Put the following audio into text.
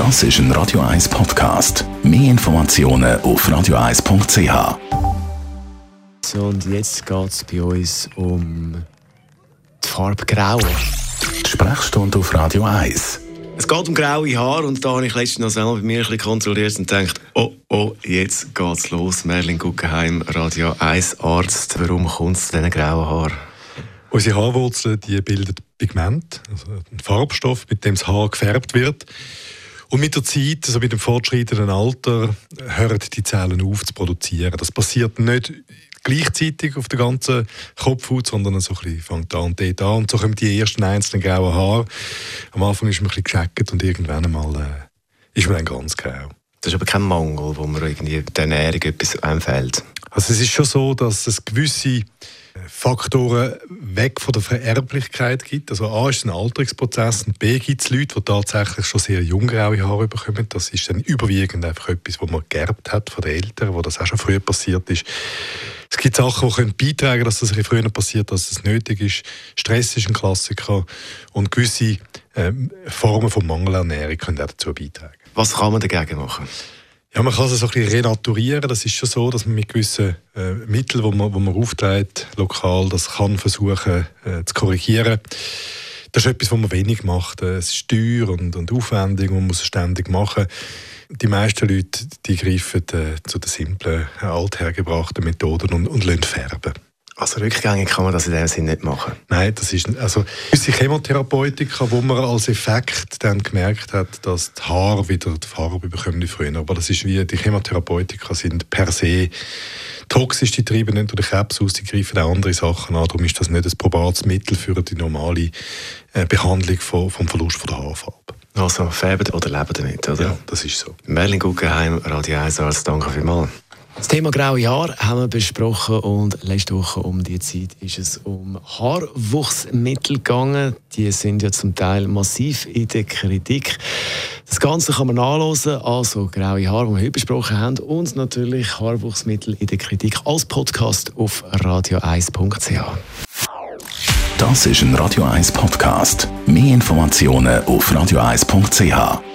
Das ist ein Radio 1 Podcast. Mehr Informationen auf radio1.ch. So, und jetzt geht es bei uns um die Farbe Grau. Die Sprechstunde auf Radio 1. Es geht um graue Haare und da habe ich letztens noch selber bei mir ein bisschen kontrolliert und gedacht, oh, oh, jetzt geht's los. Merlin Guggenheim, Radio 1 Arzt. Warum kommt es zu diesen grauen Haaren? Unsere Haarwurzeln die bilden Pigment, also einen Farbstoff, mit dem das Haar gefärbt wird. Und mit der Zeit, also mit dem fortschreitenden Alter, hören die Zellen auf zu produzieren. Das passiert nicht gleichzeitig auf der ganzen Kopfhaut, sondern so ein bisschen fängt an und dort an. Und so kommen die ersten einzelnen grauen Haare. Am Anfang ist man ein bisschen gescheckt und irgendwann einmal äh, ist man dann ganz grau. Das ist aber kein Mangel, wo man irgendwie der Ernährung etwas einfällt. Also es ist schon so, dass es gewisse Faktoren weg von der Vererblichkeit gibt. Also A ist ein Alterungsprozess und B gibt es Leute, die tatsächlich schon sehr jung graue Haare bekommen. Das ist dann überwiegend einfach etwas, was man geerbt hat von den Eltern, wo das auch schon früher passiert ist. Es gibt Sachen, die können beitragen dass das ein früher passiert, dass es nötig ist. Stress ist ein Klassiker und gewisse ähm, Formen von Mangelernährung können auch dazu beitragen. Was kann man dagegen machen? Ja, man kann es so ein bisschen renaturieren. Das ist schon so, dass man mit gewissen äh, Mitteln, die man, wo man aufträgt, lokal, das kann versuchen äh, zu korrigieren. Das ist etwas, was man wenig macht. Äh, es ist teuer und, und aufwendig, man muss es ständig machen. Die meisten Leute die greifen äh, zu den simplen, äh, althergebrachten Methoden und, und lassen färben. Also rückgängig kann man das in dem Sinne nicht machen? Nein, das ist also gewisse Chemotherapeutika, wo man als Effekt dann gemerkt hat, dass die Haare wieder die Farbe bekommen wie früher. Aber das ist wie, die Chemotherapeutika sind per se toxisch, die treiben nicht durch Krebs aus, die greifen auch andere Sachen an. Darum ist das nicht ein probates Mittel für die normale äh, Behandlung von, vom Verlust von der Haarfarbe. Also färben oder leben damit, oder? Ja, das ist so. Merlin Guggenheim, Radio 1 Arzt, danke vielmals. Das Thema graue Haare haben wir besprochen und letzte Woche um die Zeit ist es um Haarwuchsmittel gegangen. Die sind ja zum Teil massiv in der Kritik. Das Ganze kann man nachlesen, also graue Haare, die wir heute besprochen haben, und natürlich Haarwuchsmittel in der Kritik als Podcast auf radio1.ch. Das ist ein Radio 1 Podcast. Mehr Informationen auf radio1.ch.